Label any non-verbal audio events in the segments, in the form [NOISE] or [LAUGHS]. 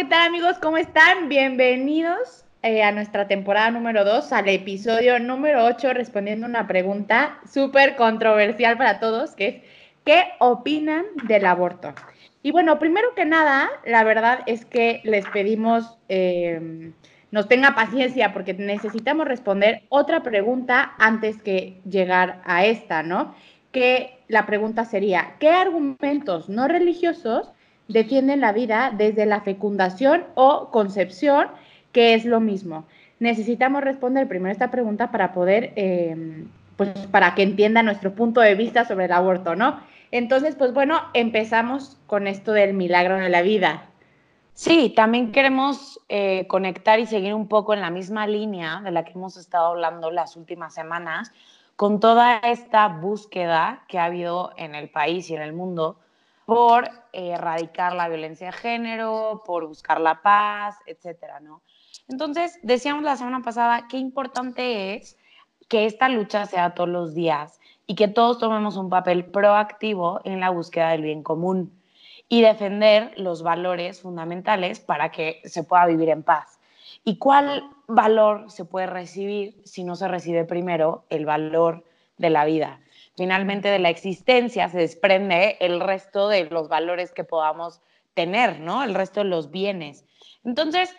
¿Qué tal amigos? ¿Cómo están? Bienvenidos eh, a nuestra temporada número 2, al episodio número 8, respondiendo una pregunta súper controversial para todos, que es, ¿qué opinan del aborto? Y bueno, primero que nada, la verdad es que les pedimos eh, nos tenga paciencia porque necesitamos responder otra pregunta antes que llegar a esta, ¿no? Que la pregunta sería, ¿qué argumentos no religiosos defienden la vida desde la fecundación o concepción, que es lo mismo. Necesitamos responder primero esta pregunta para poder, em, pues para que entienda nuestro punto de vista sobre el aborto, ¿no? Entonces, pues bueno, empezamos con esto del milagro de la vida. Sí, también queremos eh, conectar y seguir un poco en la misma línea de la que hemos estado hablando las últimas semanas, con toda esta búsqueda que ha habido en el país y en el mundo por erradicar la violencia de género, por buscar la paz, etcétera, ¿no? Entonces, decíamos la semana pasada qué importante es que esta lucha sea todos los días y que todos tomemos un papel proactivo en la búsqueda del bien común y defender los valores fundamentales para que se pueda vivir en paz. ¿Y cuál valor se puede recibir si no se recibe primero el valor de la vida? Finalmente de la existencia se desprende el resto de los valores que podamos tener, ¿no? El resto de los bienes. Entonces,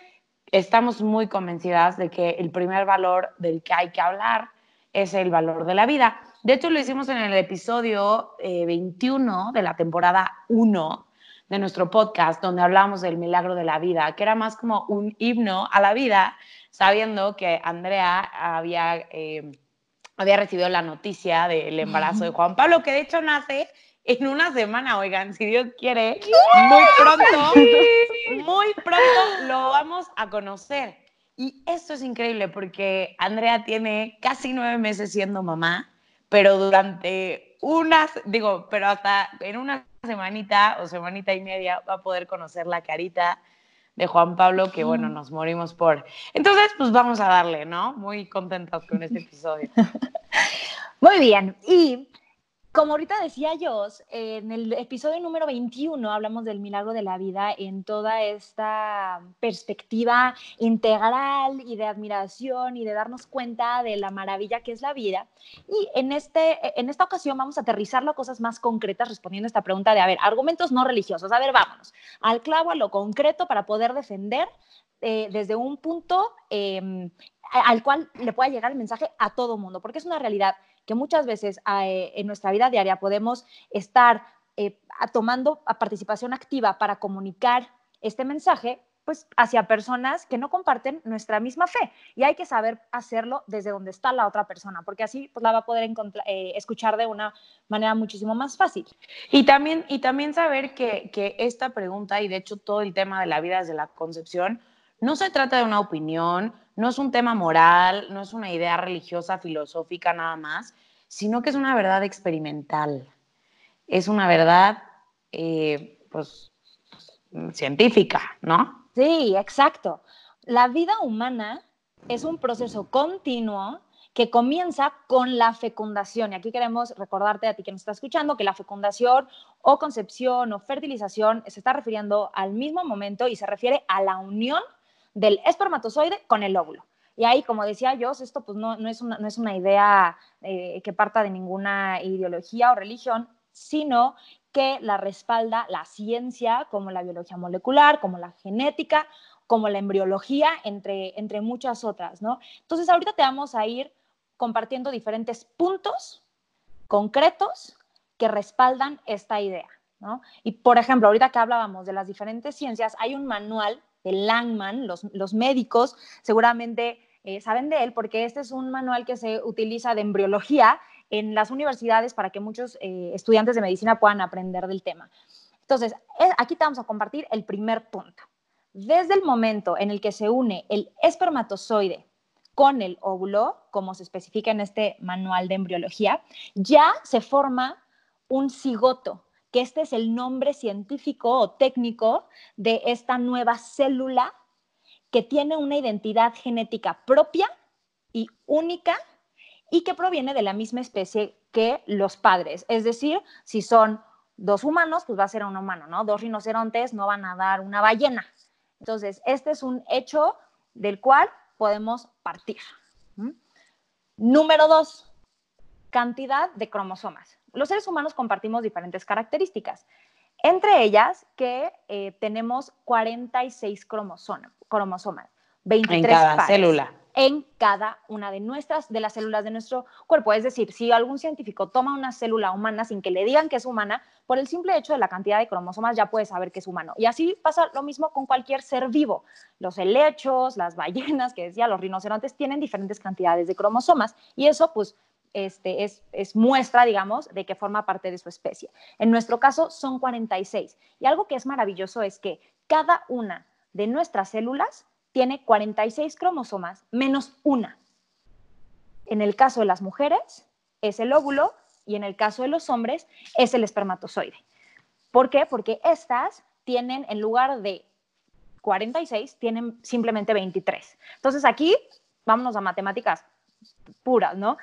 estamos muy convencidas de que el primer valor del que hay que hablar es el valor de la vida. De hecho, lo hicimos en el episodio 21 eh, de la temporada 1 de nuestro podcast, donde hablamos del milagro de la vida, que era más como un himno a la vida, sabiendo que Andrea había... Eh, había recibido la noticia del embarazo de Juan Pablo, que de hecho nace en una semana, oigan, si Dios quiere, muy pronto, muy pronto lo vamos a conocer. Y esto es increíble porque Andrea tiene casi nueve meses siendo mamá, pero durante unas, digo, pero hasta en una semanita o semanita y media va a poder conocer la carita de Juan Pablo, que bueno, nos morimos por. Entonces, pues vamos a darle, ¿no? Muy contentos con este episodio. [LAUGHS] Muy bien. Y como ahorita decía yo, en el episodio número 21 hablamos del milagro de la vida en toda esta perspectiva integral y de admiración y de darnos cuenta de la maravilla que es la vida. Y en, este, en esta ocasión vamos a aterrizarlo a cosas más concretas respondiendo a esta pregunta de, a ver, argumentos no religiosos. A ver, vámonos al clavo, a lo concreto para poder defender eh, desde un punto em, al cual le pueda llegar el mensaje a todo mundo, porque es una realidad que muchas veces eh, en nuestra vida diaria podemos estar eh, tomando participación activa para comunicar este mensaje pues hacia personas que no comparten nuestra misma fe y hay que saber hacerlo desde donde está la otra persona porque así pues la va a poder eh, escuchar de una manera muchísimo más fácil. Y también, y también saber que, que esta pregunta y de hecho todo el tema de la vida desde la concepción no se trata de una opinión, no es un tema moral, no es una idea religiosa, filosófica nada más, sino que es una verdad experimental. Es una verdad, eh, pues, científica, ¿no? Sí, exacto. La vida humana es un proceso continuo que comienza con la fecundación. Y aquí queremos recordarte a ti que nos está escuchando que la fecundación o concepción o fertilización se está refiriendo al mismo momento y se refiere a la unión del espermatozoide con el óvulo. Y ahí, como decía yo, esto pues no, es, una, no es, una, idea eh, que parta de ninguna ideología o religión, sino que la respalda la ciencia, como la biología molecular, como la genética, como la embriología, entre, entre muchas otras, ¿no? Entonces, ahorita te vamos a ir compartiendo diferentes puntos concretos que respaldan esta idea, ¿no? Y, por ejemplo, ahorita que hablábamos de las diferentes ciencias, hay un manual de Langman, los, médicos seguramente eh, saben de él porque este es un manual que se utiliza de embriología en las universidades para que muchos eh, estudiantes de medicina puedan aprender del tema. Entonces, aquí te vamos a compartir el primer punto. Desde el momento en el que se une el espermatozoide con el óvulo, como se especifica en este manual de embriología, ya se forma un cigoto, que este es el nombre científico o técnico de esta nueva célula que tiene una identidad genética propia y única y que proviene de la misma especie que los padres. Es decir, si son dos humanos, pues va a ser un humano, ¿no? Dos rinocerontes no van a dar una ballena. Entonces, este es un hecho del cual podemos partir. Número dos, cantidad de cromosomas. Los seres humanos compartimos diferentes características, entre ellas que eh, tenemos 46 cromosomas, 23 en cada célula en cada una de nuestras, de las células de nuestro cuerpo. Es decir, si algún científico toma una célula humana sin que le digan que es humana, por el simple hecho de la cantidad de cromosomas ya puede saber que es humano. Y así pasa lo mismo con cualquier ser vivo. Los helechos, las ballenas, que decía, los rinocerontes, tienen diferentes cantidades de cromosomas. Y eso, pues, este, es, es, muestra, digamos, de que forma parte de su especie. En nuestro caso son 46. Y algo que es maravilloso es que cada una de nuestras células tiene 46 cromosomas menos una. En el caso de las mujeres es el óvulo y en el caso de los hombres es el espermatozoide. ¿Por qué? Porque estas tienen, en lugar de 46, tienen simplemente 23. Entonces aquí, vámonos a matemáticas puras, ¿no?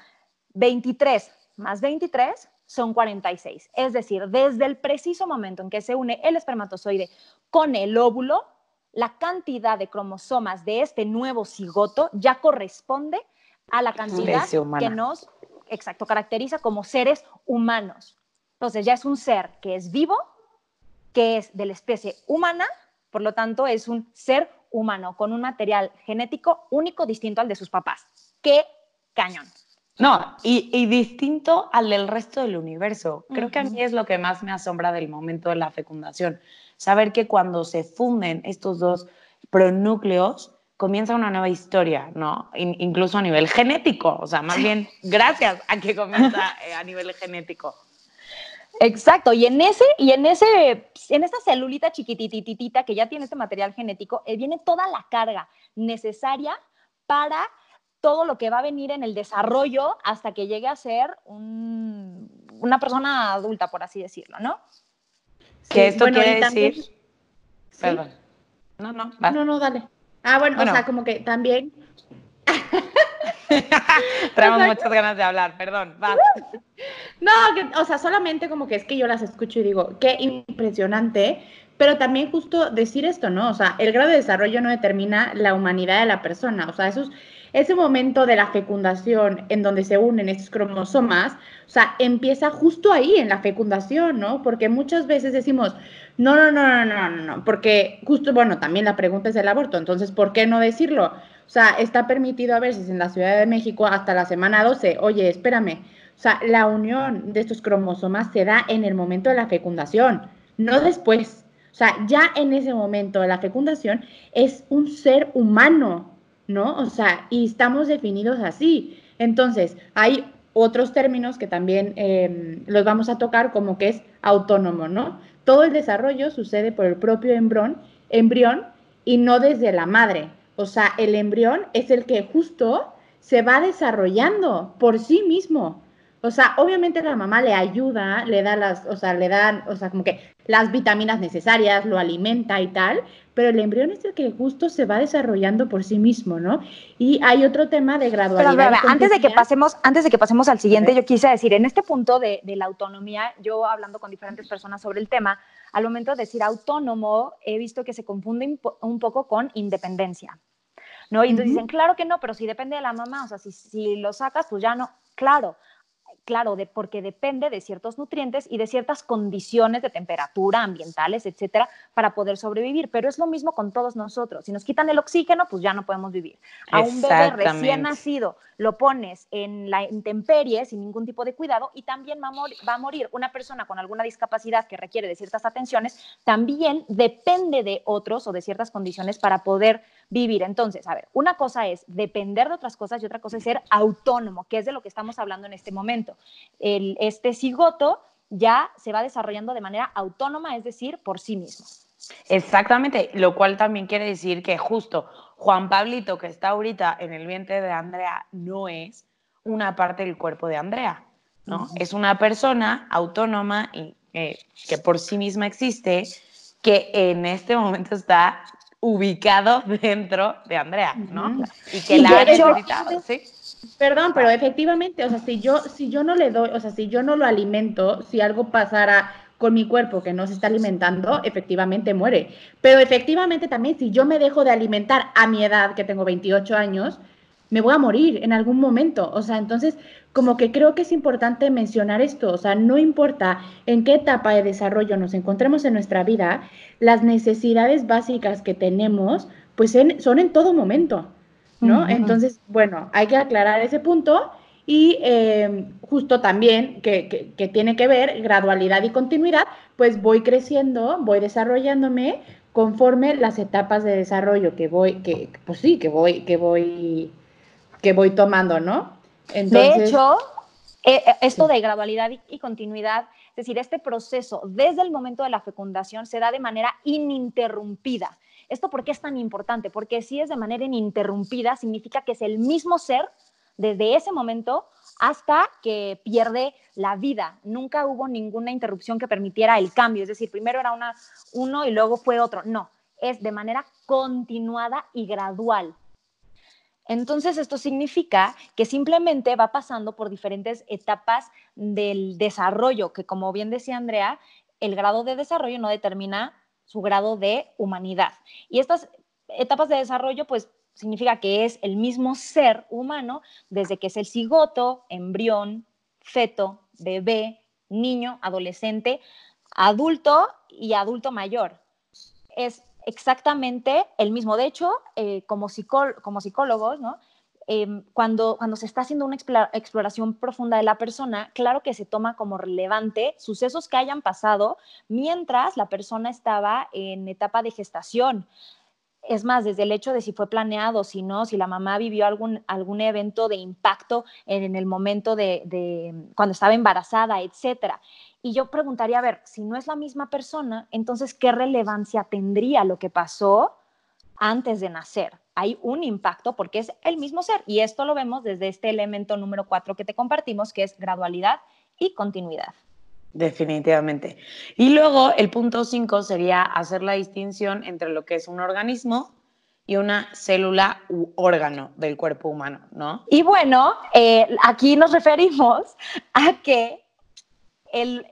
23 más 23 son 46. Es decir, desde el preciso momento en que se une el espermatozoide con el óvulo, la cantidad de cromosomas de este nuevo cigoto ya corresponde a la cantidad que nos, exacto, caracteriza como seres humanos. Entonces ya es un ser que es vivo, que es de la especie humana, por lo tanto es un ser humano con un material genético único, distinto al de sus papás. ¡Qué cañón! No, y, distinto al del resto del universo. Creo que a mí es lo que más me asombra del momento de la fecundación saber que cuando se funden estos dos pronúcleos, comienza una nueva historia, ¿no? incluso a nivel genético, o sea, más bien gracias a que comienza eh, a nivel genético. Exacto, y en ese, y en ese, en esa celulita chiquitititita que ya tiene este material genético, eh, viene toda la carga necesaria para todo lo que va a venir en el desarrollo hasta que llegue a ser una persona adulta, por así decirlo, ¿no? que esto quiere decir... Perdón. No, no, No, no, dale. Ah, bueno, o sea, como que también... [LAUGHS] Traemos muchas ganas de hablar, perdón. Va. [LAUGHS] No, o sea, solamente como que es que yo las escucho y digo, qué impresionante, pero también justo decir esto, ¿no? O sea, el grado de desarrollo no determina la humanidad de la persona, o sea, eso es ese momento de la fecundación en donde se unen estos cromosomas, o sea, empieza justo ahí en la fecundación, ¿no? Porque muchas veces decimos, no, no, no, no, no, no, no, porque justo, bueno, también la pregunta es el aborto, entonces, ¿por qué no decirlo? O sea, está permitido a veces en la Ciudad de México hasta la semana 12, oye, espérame, o sea, la unión de estos cromosomas se da en el momento de la fecundación, no después. O sea, ya en ese momento de la fecundación es un ser humano, ¿no? O sea, y estamos definidos así. Entonces, hay otros términos que también em, los vamos a tocar como que es autónomo, ¿no? Todo el desarrollo sucede por el propio embrión, embrión y no desde la madre. O sea, el embrión es el que justo se va desarrollando por sí mismo. O sea, obviamente la mamá le ayuda, le da las, o sea, le dan, o sea, como que las vitaminas necesarias, lo alimenta y tal, pero el embrión es el que justo se va desarrollando por sí mismo, ¿no? Y hay otro tema de gradualidad. Pero, antes de que pasemos, antes de que pasemos al siguiente, yo quise decir, en este punto de, de la autonomía, yo hablando con diferentes personas sobre el tema, al momento de decir autónomo, he visto que se confunde un poco con independencia. ¿No? Y entonces dicen, claro que no, pero si depende de la mamá, o sea, si, si lo sacas, pues ya no. Claro, claro, de, porque depende de ciertos nutrientes y de ciertas condiciones de temperatura, ambientales, etcétera, para poder sobrevivir. Pero es lo mismo con todos nosotros. Si nos quitan el oxígeno, pues ya no podemos vivir. A un bebé recién nacido lo pones en la intemperie sin ningún tipo de cuidado y también va a, va a morir. Una persona con alguna discapacidad que requiere de ciertas atenciones también depende de otros o de ciertas condiciones para poder vivir. Entonces, a ver, una cosa es depender de otras cosas y otra cosa es ser autónomo, que es de lo que estamos hablando en este momento. El, este cigoto ya se va desarrollando de manera autónoma, es decir, por sí mismo. Exactamente, lo cual también quiere decir que justo Juan Pablito, que está ahorita en el vientre de Andrea, no es una parte del cuerpo de Andrea, ¿no? Es una persona autónoma y eh, que por sí misma existe, que en este momento está ubicado [LAUGHS] dentro de Andrea, ¿no? Y que la ha necesitado, ¿sí? Perdón, pero efectivamente, o sea, si yo, si yo no le doy, o sea, si yo no lo alimento, si algo pasara con mi cuerpo que no se está alimentando, efectivamente muere. Pero efectivamente también, si yo me dejo de alimentar a mi edad, que tengo 28 años, me voy a morir en algún momento. O sea, entonces, como que creo que es importante mencionar esto. O sea, no importa en qué etapa de desarrollo nos encontremos en nuestra vida, las necesidades básicas que tenemos, pues son en todo momento, ¿no? Entonces, bueno, hay que aclarar ese punto y em, justo también que, tiene que ver gradualidad y continuidad, pues voy creciendo, voy desarrollándome conforme las etapas de desarrollo que voy, que pues sí, que voy, que voy, que voy tomando, ¿no? de hecho, eh, eh, esto de gradualidad y, continuidad, es decir, este proceso desde el momento de la fecundación se da de manera ininterrumpida. ¿Esto por qué es tan importante? Porque si es de manera ininterrumpida, significa que es el mismo ser desde ese momento hasta que pierde la vida. Nunca hubo ninguna interrupción que permitiera el cambio, es decir, primero era una, uno y luego fue otro. No, es de manera continuada y gradual. Entonces, esto significa que simplemente va pasando por diferentes etapas del desarrollo, que como bien decía Andrea, el grado de desarrollo no determina su grado de humanidad. Y estas etapas de desarrollo, pues significa que es el mismo ser humano desde que es el cigoto, embrión, feto, bebé, niño, adolescente, adulto y adulto mayor. Es exactamente el mismo. De hecho, eh, como, psicólogos, em, cuando se está haciendo una exploración profunda de la persona, claro que se toma como relevante sucesos que hayan pasado mientras la persona estaba en etapa de gestación, es más, desde el hecho de si fue planeado, si no, si la mamá vivió algún, algún evento de impacto en, el momento de, cuando estaba embarazada, etcétera. Y yo preguntaría, a ver, si no es la misma persona, entonces, ¿qué relevancia tendría lo que pasó antes de nacer? Hay un impacto porque es el mismo ser. Y esto lo vemos desde este elemento número cuatro que te compartimos, que es gradualidad y continuidad. Definitivamente. Y luego el punto 5 sería hacer la distinción entre lo que es un organismo y una célula u órgano del cuerpo humano, ¿no? Y bueno, eh, aquí nos referimos a que el,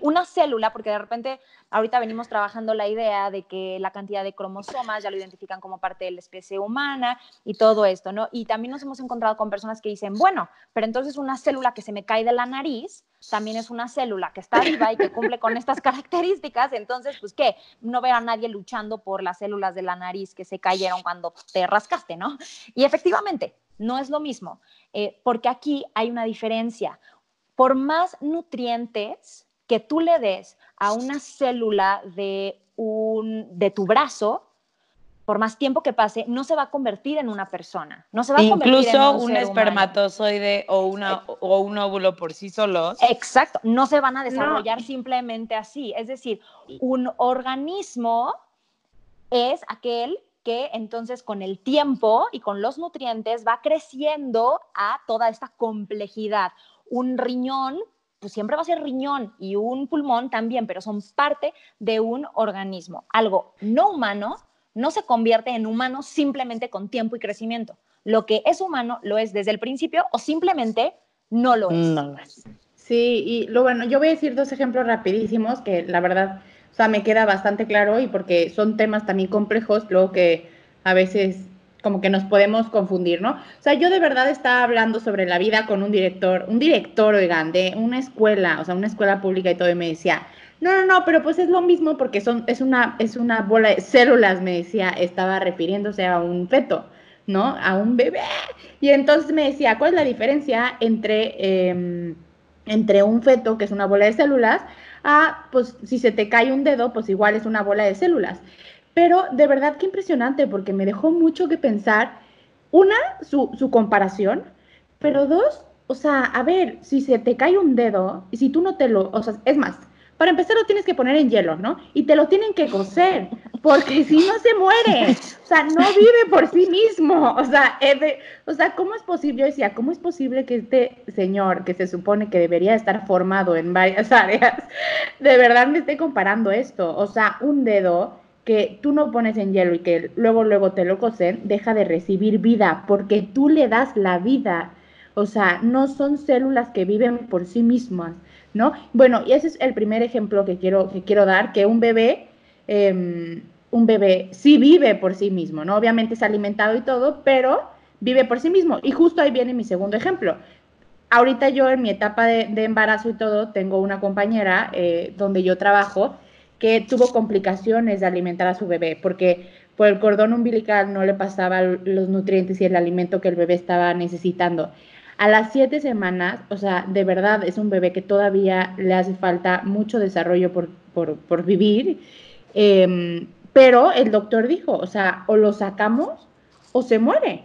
una célula, porque de repente ahorita venimos trabajando la idea de que la cantidad de cromosomas ya lo identifican como parte de la especie humana y todo esto, ¿no? Y también nos hemos encontrado con personas que dicen, bueno, pero entonces una célula que se me cae de la nariz también es una célula que está viva y que cumple con estas [LAUGHS] características, entonces, pues, ¿qué? No veo a nadie luchando por las células de la nariz que se cayeron cuando te rascaste, ¿no? Y efectivamente, no es lo mismo, eh, porque aquí hay una diferencia por más nutrientes que tú le des a una célula de, un, de tu brazo, por más tiempo que pase, no se va a convertir en una persona. No se va a Incluso un, espermatozoide o, una, o un óvulo por sí solos. Exacto, no se van a desarrollar simplemente así. Es decir, un organismo es aquel que entonces con el tiempo y con los nutrientes va creciendo a toda esta complejidad un riñón, pues siempre va a ser riñón y un pulmón también, pero son parte de un organismo. Algo no humano no se convierte en humano simplemente con tiempo y crecimiento. Lo que es humano lo es desde el principio o simplemente no lo es. Sí, y lo bueno, yo voy a decir dos ejemplos rapidísimos que la verdad, o sea, me queda bastante claro y porque son temas también complejos, luego que a veces como que nos podemos confundir, ¿no? O sea, yo de verdad estaba hablando sobre la vida con un director, un director, oigan, de una escuela, o sea, una escuela pública y todo, y me decía, no, no, no, pero pues es lo mismo porque son, es una, es una bola de células, me decía, estaba refiriéndose a un feto, ¿no? A un bebé. Y entonces me decía, ¿cuál es la diferencia entre, em, entre un feto, que es una bola de células, a, pues, si se te cae un dedo, pues igual es una bola de células. Pero de verdad que impresionante, porque me dejó mucho que pensar. Una, su, comparación, pero dos, o sea, a ver, si se te cae un dedo y si tú no te lo, o sea, es más, para empezar lo tienes que poner en hielo, ¿no? Y te lo tienen que coser, porque si no se muere, o sea, no vive por sí mismo, o sea, o sea, ¿cómo es posible, yo decía, ¿cómo es posible que este señor, que se supone que debería estar formado en varias [LAUGHS] áreas, de verdad me esté comparando esto? O sea, un dedo que tú no pones en hielo y que luego, luego te lo cosen, deja de recibir vida, porque tú le das la vida. O sea, no son células que viven por sí mismas. ¿no? Bueno, y ese es el primer ejemplo que quiero, que quiero dar, que un bebé, em, un bebé sí vive por sí mismo, ¿no? Obviamente es alimentado y todo, pero vive por sí mismo. Y justo ahí viene mi segundo ejemplo. Ahorita yo en mi etapa de, embarazo y todo, tengo una compañera eh, donde yo trabajo que tuvo complicaciones de alimentar a su bebé, porque por el cordón umbilical no le pasaban los nutrientes y el alimento que el bebé estaba necesitando. A las siete semanas, o sea, de verdad es un bebé que todavía le hace falta mucho desarrollo por, vivir, em, pero el doctor dijo, o sea, o lo sacamos o se muere.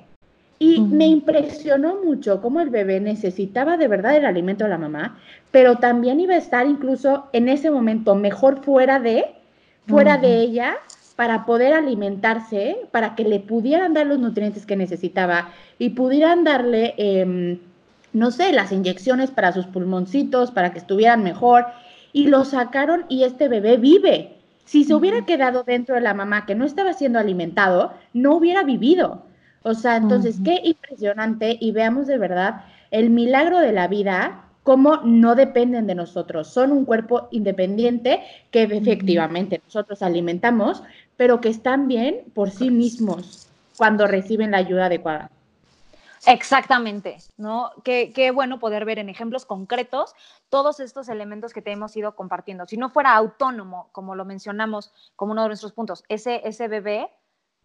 Y me impresionó mucho cómo el bebé necesitaba de verdad el alimento de la mamá, pero también iba a estar incluso en ese momento mejor fuera de, fuera de ella, para poder alimentarse, para que le pudieran dar los nutrientes que necesitaba y pudieran darle, em, no sé, las inyecciones para sus pulmoncitos, para que estuvieran mejor. Y lo sacaron y este bebé vive. Si se hubiera quedado dentro de la mamá que no estaba siendo alimentado, no hubiera vivido. O sea, entonces, qué impresionante y veamos de verdad el milagro de la vida, cómo no dependen de nosotros. Son un cuerpo independiente que efectivamente nosotros alimentamos, pero que están bien por sí mismos cuando reciben la ayuda adecuada. Exactamente, ¿no? Qué, qué, bueno poder ver en ejemplos concretos todos estos elementos que te hemos ido compartiendo. Si no fuera autónomo, como lo mencionamos como uno de nuestros puntos, ese, ese bebé,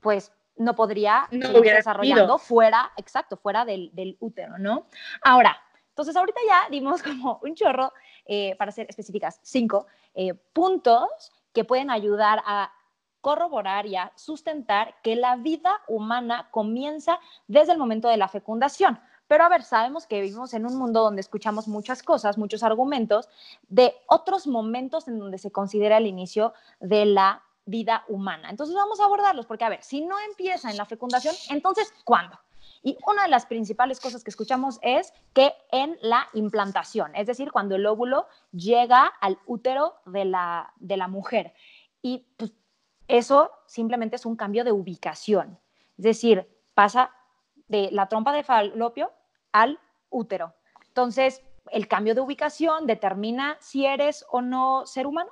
pues no podría no seguir desarrollando fuera, exacto, fuera del, del, útero, ¿no? Ahora, entonces ahorita ya dimos [LAUGHS] como un chorro, eh, para ser específicas, cinco eh, puntos que pueden ayudar a corroborar y a sustentar que la vida humana comienza desde el momento de la fecundación. Pero a ver, sabemos que vivimos en un mundo donde escuchamos muchas cosas, muchos argumentos de otros momentos en donde se considera el inicio de la vida humana. Entonces vamos a abordarlos, porque a ver, si no empieza en la fecundación, entonces, ¿cuándo? Y una de las principales cosas que escuchamos es que en la implantación, es decir, cuando el óvulo llega al útero de la, de la mujer. Y pues, eso simplemente es un cambio de ubicación. Es decir, pasa de la trompa de falopio al útero. Entonces, el cambio de ubicación determina si eres o no ser humano.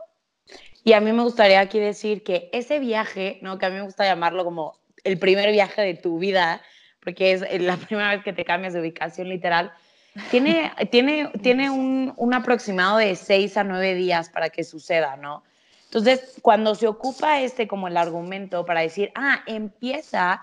Y a mí me gustaría aquí decir que ese viaje, ¿no? que a mí me gusta llamarlo como el primer viaje de tu vida, porque es la [LAUGHS] primera vez que te cambias de ubicación literal, tiene, tiene, tiene un, un aproximado de seis a nueve días para que suceda, ¿no? Entonces, cuando se ocupa este como el argumento para decir, ah, empieza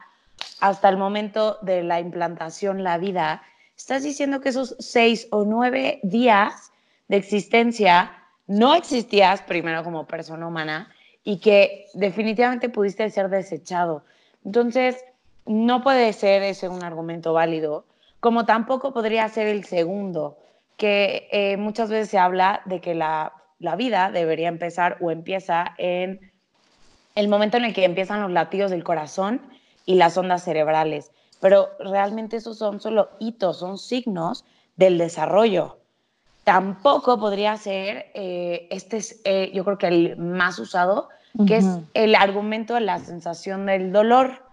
hasta el momento de la implantación la vida, estás diciendo que esos seis o nueve días de existencia no existías primero como persona humana y que definitivamente pudiste ser desechado. Entonces, no puede ser ese un argumento válido, como tampoco podría ser el segundo, que eh, muchas veces se habla de que la la vida debería empezar o empieza en el momento en el que empiezan los latidos del corazón y las ondas cerebrales. Pero realmente esos son solo hitos, son signos del desarrollo. Tampoco podría ser, eh, este es eh, yo creo que el más usado, que es el argumento de la sensación del dolor.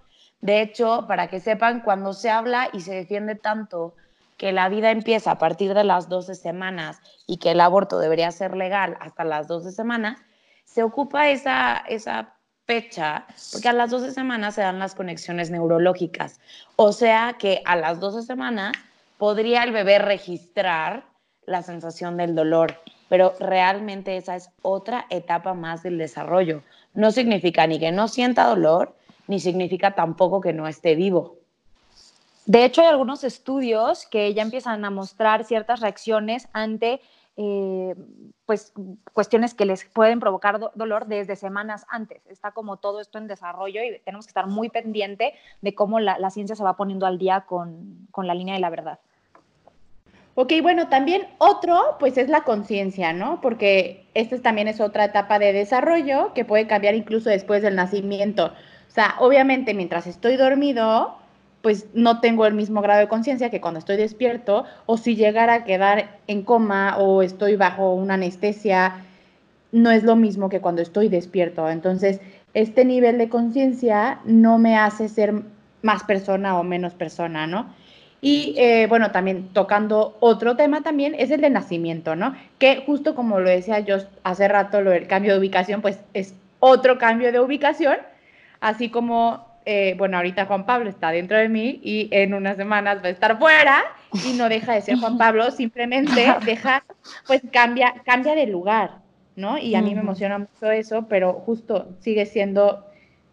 De hecho, para que sepan, cuando se habla y se defiende tanto que la vida empieza a partir de las 12 semanas y que el aborto debería ser legal hasta las 12 semanas, se ocupa esa, esa fecha porque a las 12 semanas se dan las conexiones neurológicas. O sea que a las 12 semanas podría el bebé registrar la sensación del dolor, pero realmente esa es otra etapa más del desarrollo. No significa ni que no sienta dolor, ni significa tampoco que no esté vivo. De hecho, hay algunos estudios que ya empiezan a mostrar ciertas reacciones ante eh, pues, cuestiones que les pueden provocar dolor desde semanas antes. Está como todo esto en desarrollo y tenemos que estar muy pendiente de cómo la, ciencia se va poniendo al día con, la línea de la verdad. Ok, bueno, también otro, pues es la conciencia, ¿no? Porque esta también es otra etapa de desarrollo que puede cambiar incluso después del nacimiento. O sea, obviamente mientras estoy dormido, pues no tengo el mismo grado de conciencia que cuando estoy despierto, o si llegara a quedar en coma o estoy bajo una anestesia, no es lo mismo que cuando estoy despierto. Entonces, este nivel de conciencia no me hace ser más persona o menos persona, ¿no? Y eh, bueno, también tocando otro tema también es el de nacimiento, ¿no? Que justo como lo decía yo hace rato, lo del cambio de ubicación, pues es otro cambio de ubicación, así como, eh, bueno, ahorita Juan Pablo está dentro de mí y en unas semanas va a estar fuera y no deja de ser Juan Pablo, [LAUGHS] simplemente deja, pues cambia, cambia de lugar, ¿no? Y a mí me emociona mucho eso, pero justo sigue siendo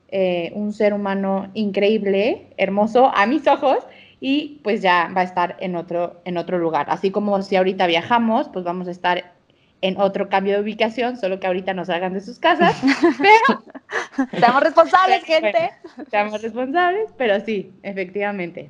eh, un ser humano increíble, hermoso a mis ojos y pues ya va a estar en otro, en otro lugar. Así como si ahorita viajamos, pues vamos a estar en otro cambio de ubicación, solo que ahorita nos salgan de sus casas, [LAUGHS] pero... [LAUGHS] Seamos responsables, [LAUGHS] gente. seamos responsables, pero sí, efectivamente.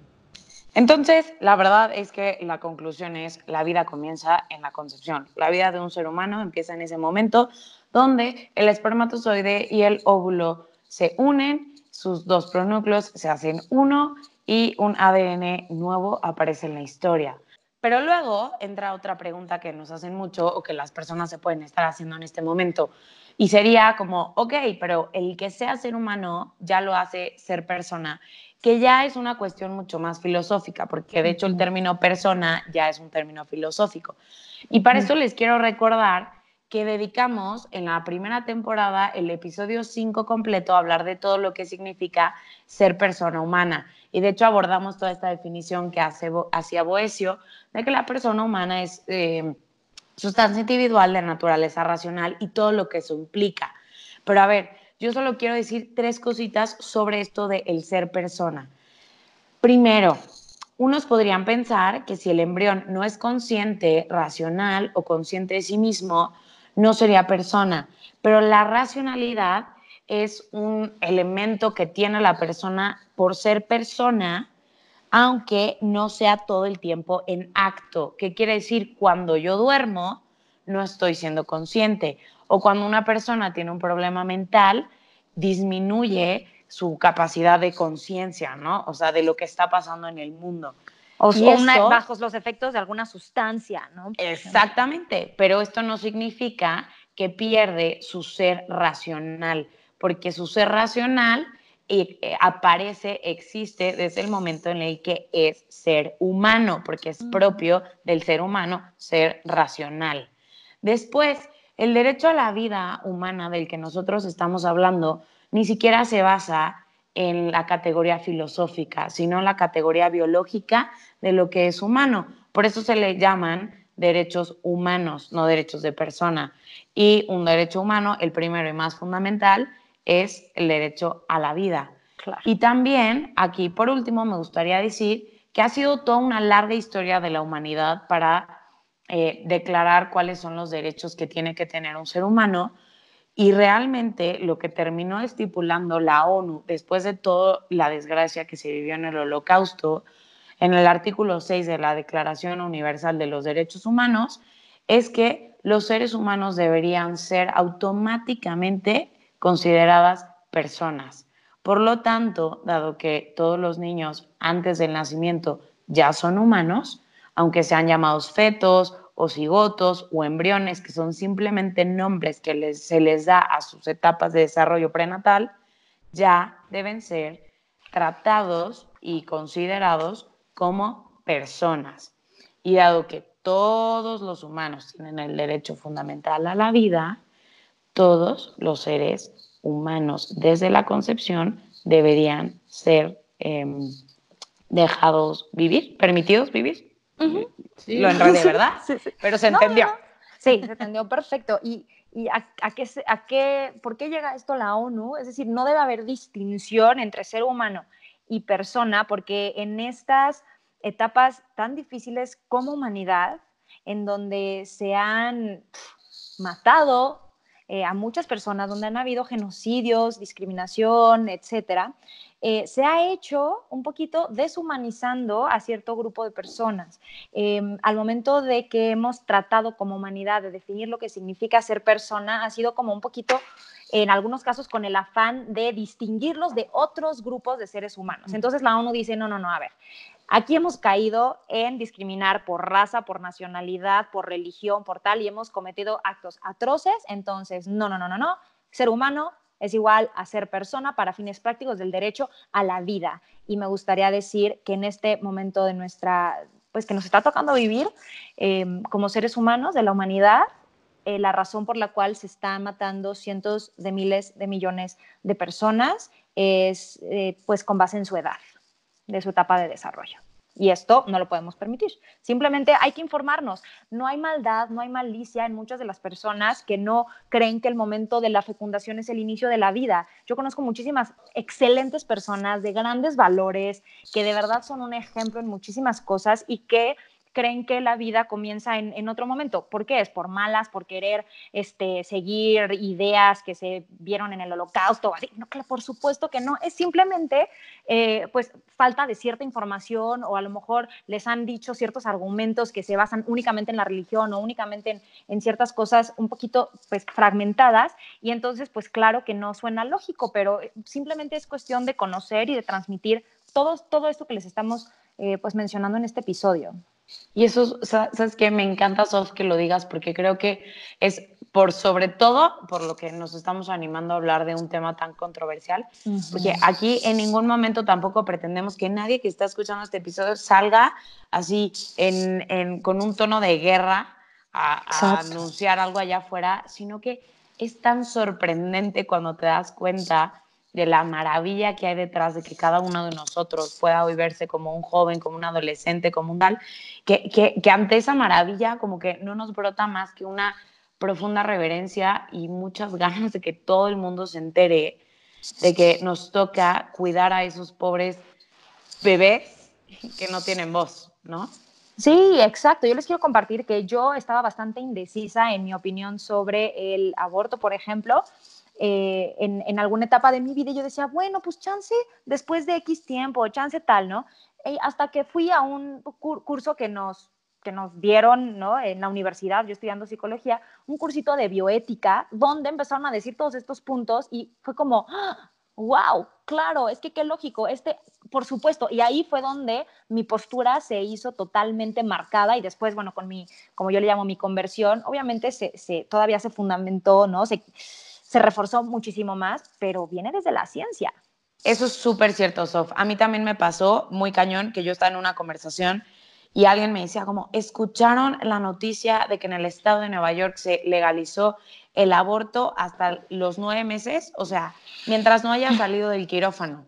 Entonces, la verdad es que la conclusión es, la vida comienza en la concepción. La vida de un ser humano empieza en ese momento donde el espermatozoide y el óvulo se unen, sus dos pronúcleos se hacen uno y un ADN nuevo aparece en la historia. Pero luego entra otra pregunta que nos hacen mucho o que las personas se pueden estar haciendo en este momento. Y sería como, ok, pero el que sea ser humano ya lo hace ser persona, que ya es una cuestión mucho más filosófica, porque de hecho el término persona ya es un término filosófico. Y para eso les quiero recordar que dedicamos en la primera temporada el episodio 5 completo a hablar de todo lo que significa ser persona humana. Y de hecho abordamos toda esta definición que hace, hacía Boesio de que la persona humana es eh, sustancia individual de naturaleza racional y todo lo que eso implica. Pero a ver, yo solo quiero decir tres cositas sobre esto de el ser persona. Primero, unos podrían pensar que si el embrión no es consciente, racional o consciente de sí mismo, no sería persona. Pero la racionalidad es un elemento que tiene la persona por ser persona, aunque no sea todo el tiempo en acto. ¿Qué quiere decir? Cuando yo duermo, no estoy siendo consciente. O cuando una persona tiene un problema mental, disminuye su capacidad de conciencia, ¿no? O sea, de lo que está pasando en el mundo. O, sea, bajo los efectos de alguna sustancia, ¿no? Exactamente, pero esto no significa que pierde su ser racional, porque su ser racional aparece, existe desde el momento en el que es ser humano, porque es propio del ser humano ser racional. Después, el derecho a la vida humana del que nosotros estamos hablando ni siquiera se basa en la categoría filosófica, sino en la categoría biológica de lo que es humano. Por eso se le llaman derechos humanos, no derechos de persona. Y un derecho humano, el primero y más fundamental, es el derecho a la vida. Y también, aquí por último, me gustaría decir que ha sido toda una larga historia de la humanidad para eh, declarar cuáles son los derechos que tiene que tener un ser humano. Y realmente lo que terminó estipulando la ONU después de toda la desgracia que se vivió en el holocausto en el artículo 6 de la Declaración Universal de los Derechos Humanos es que los seres humanos deberían ser automáticamente consideradas personas. Por lo tanto, dado que todos los niños antes del nacimiento ya son humanos, aunque sean llamados fetos o cigotos o embriones, que son simplemente nombres que se les da a sus etapas de desarrollo prenatal, ya deben ser tratados y considerados como personas. Y dado que todos los humanos tienen el derecho fundamental a la vida, todos los seres humanos desde la concepción deberían ser em, dejados vivir, permitidos vivir. Lo enredé, [LAUGHS] ¿verdad? Sí, Pero se entendió. Sí, se entendió perfecto. ¿Y, a, qué, a qué, por qué llega esto la ONU? Es decir, no debe haber distinción entre ser humano y persona, porque en estas etapas tan difíciles como humanidad, en donde se han matado eh, a muchas personas donde han habido genocidios, discriminación, etcétera, eh, se ha hecho un poquito deshumanizando a cierto grupo de personas. Em, al momento de que hemos tratado como humanidad de definir lo que significa ser persona, ha sido como un poquito, en algunos casos, con el afán de distinguirlos de otros grupos de seres humanos. Entonces la ONU dice, no, no, no, a ver, Aquí hemos caído en discriminar por raza, por nacionalidad, por religión, por tal, y hemos cometido actos atroces. Entonces, no, no, no, no, no. Ser humano es igual a ser persona para fines prácticos del derecho a la vida. Y me gustaría decir que en este momento de nuestra, pues que nos está tocando vivir em, como seres humanos de la humanidad, eh, la razón por la cual se están matando cientos de miles de millones de personas es eh, pues con base en su edad, de su etapa de desarrollo. Y esto no lo podemos permitir. Simplemente hay que informarnos. No hay maldad, no hay malicia en muchas de las personas que no creen que el momento de la fecundación es el inicio de la vida. Yo conozco muchísimas excelentes personas de grandes valores que de verdad son un ejemplo en muchísimas cosas y que creen que la vida comienza en, otro momento. ¿Por qué? Es por malas, por querer este, seguir ideas que se vieron en el holocausto, así. No, por supuesto que no. Es simplemente eh, pues falta de cierta información o a lo mejor les han dicho ciertos argumentos que se basan únicamente en la religión o únicamente en, ciertas cosas un poquito pues fragmentadas y entonces pues claro que no suena lógico, pero simplemente es cuestión de conocer y de transmitir todo, todo esto que les estamos eh, pues mencionando en este episodio. Y eso, sabes que me encanta, Sof, que lo digas, porque creo que es por sobre todo por lo que nos estamos animando a hablar de un tema tan controversial, porque aquí en ningún momento tampoco pretendemos que nadie que está escuchando este episodio salga así con un tono de guerra a anunciar algo allá afuera, sino que es tan sorprendente cuando te das cuenta de la maravilla que hay detrás de que cada uno de nosotros pueda hoy verse como un joven, como un adolescente, como un tal, que, que, ante esa maravilla como que no nos brota más que una profunda reverencia y muchas [LAUGHS] ganas de que todo el mundo se entere de que nos toca cuidar a esos pobres bebés que no tienen voz, ¿no? Sí, exacto. Yo les quiero compartir que yo estaba bastante indecisa en mi opinión sobre el aborto, por ejemplo, eh, en, alguna etapa de mi vida yo decía, bueno, pues chance después de X tiempo, chance tal, ¿no? hasta que fui a un curso que nos, que nos dieron ¿no? en la universidad, yo estudiando psicología, un cursito de bioética, donde empezaron a decir todos estos puntos y fue como, wow, claro, es que qué lógico, este, por supuesto, y ahí fue donde mi postura se hizo totalmente marcada y después, bueno, con mi, como yo le llamo mi conversión, obviamente se, se todavía se fundamentó, ¿no? Se, se reforzó muchísimo más, pero viene desde la ciencia. Eso es súper cierto, Sof. A mí también me pasó muy cañón que yo estaba en una conversación y alguien me decía como, ¿escucharon la noticia de que en el estado de Nueva York se legalizó el aborto hasta los nueve meses? O sea, mientras no haya salido del quirófano.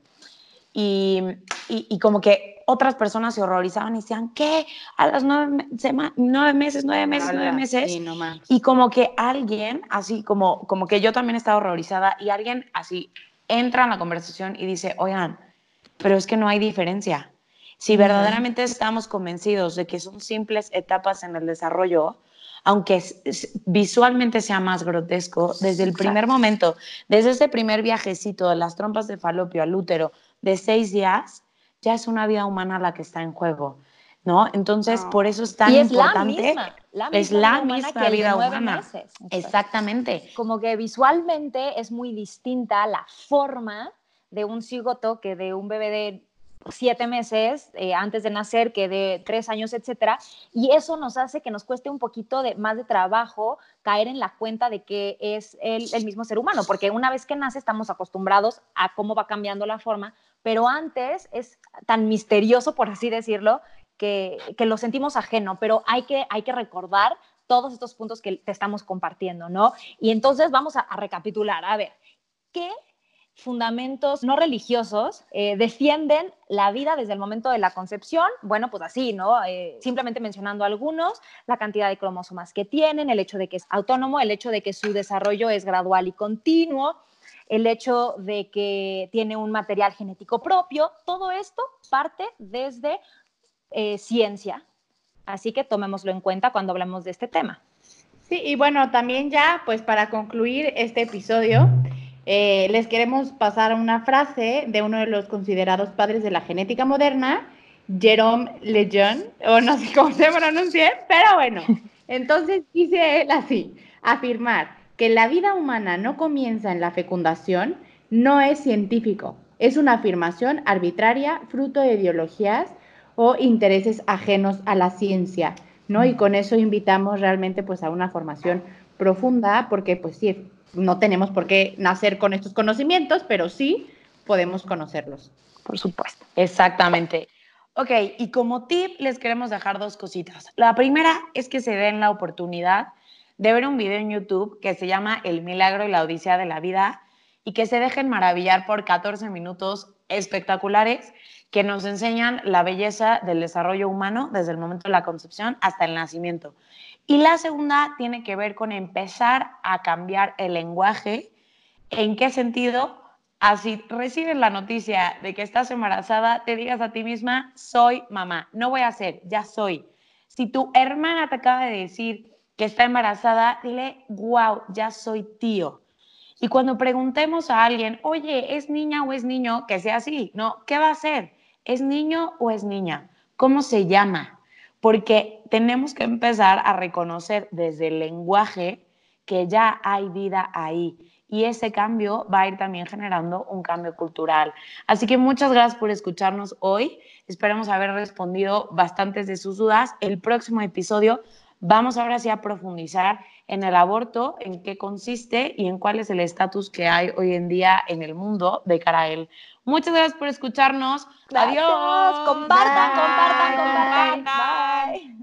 Y, y, como que otras personas se horrorizaban y decían, ¿qué? A las nueve, nueve meses, nueve meses, nueve meses. y como que alguien, así como, como que yo también estaba horrorizada y alguien así entra en la conversación y dice, oigan, pero es que no hay diferencia. Si verdaderamente estamos convencidos de que son simples etapas en el desarrollo, aunque visualmente sea más grotesco, desde el primer momento, desde ese primer viajecito de las trompas de falopio al útero, de seis días, ya es una vida humana la que está en juego. ¿No? Entonces, por eso es tan importante. Es la misma, la es la misma vida humana. Exactamente. Como que visualmente es muy distinta la forma de un cigoto que de un bebé de siete meses eh, antes de nacer que de tres años, etcétera. Y eso nos hace que nos cueste un poquito de, más de trabajo caer en la cuenta de que es el, el mismo ser humano, porque una vez que nace estamos acostumbrados a cómo va cambiando la forma, pero antes es tan misterioso, por así decirlo, que, que lo sentimos ajeno, pero hay que, hay que recordar todos estos puntos que te estamos compartiendo, ¿no? Y entonces vamos a, recapitular, a ver, ¿qué fundamentos no religiosos eh, defienden la vida desde el momento de la concepción. Bueno, pues así, ¿no? Eh, simplemente mencionando algunos, la cantidad de cromosomas que tienen, el hecho de que es autónomo, el hecho de que su desarrollo es gradual y continuo, el hecho de que tiene un material genético propio, todo esto parte desde eh, ciencia. Así que tomémoslo en cuenta cuando hablamos de este tema. Sí, y bueno, también ya, pues para concluir este episodio, eh, les queremos pasar una frase de uno de los considerados padres de la genética moderna, Jerome Lejeune, o no sé cómo se pronuncia, pero bueno, [LAUGHS] entonces dice él así, afirmar que la vida humana no comienza en la fecundación no es científico, es una afirmación arbitraria, fruto de ideologías o intereses ajenos a la ciencia, ¿no? Y con eso invitamos realmente pues a una formación profunda, porque pues sí, no tenemos por qué nacer con estos conocimientos, pero sí podemos conocerlos. Por supuesto. Exactamente. Ok, y como tip les queremos dejar dos cositas. La primera es que se den la oportunidad de ver un video en YouTube que se llama El milagro y la odisea de la vida y que se dejen maravillar por 14 minutos espectaculares que nos enseñan la belleza del desarrollo humano desde el momento de la concepción hasta el nacimiento. Y la segunda tiene que ver con empezar a cambiar el lenguaje. ¿En qué sentido? Así recibes la noticia de que estás embarazada, te digas a ti misma, soy mamá, no voy a ser, ya soy. Si tu hermana te acaba de decir está embarazada, dile, wow, ya soy tío. Y cuando preguntemos a alguien, oye, ¿es niña o es niño? Que sea así, ¿no? ¿Qué va a ser? ¿Es niño o es niña? ¿Cómo se llama? porque tenemos que empezar a reconocer desde el lenguaje que ya hay vida ahí y ese cambio va a ir también generando un cambio cultural. Así que muchas gracias por escucharnos hoy. Esperamos haber respondido bastantes de sus dudas. El próximo episodio vamos ahora sí a profundizar en el aborto, en qué consiste y en cuál es el estatus que hay hoy en día en el mundo de cara a él. Muchas gracias por escucharnos. Adiós. Compartan, compartan, compartan. Bye.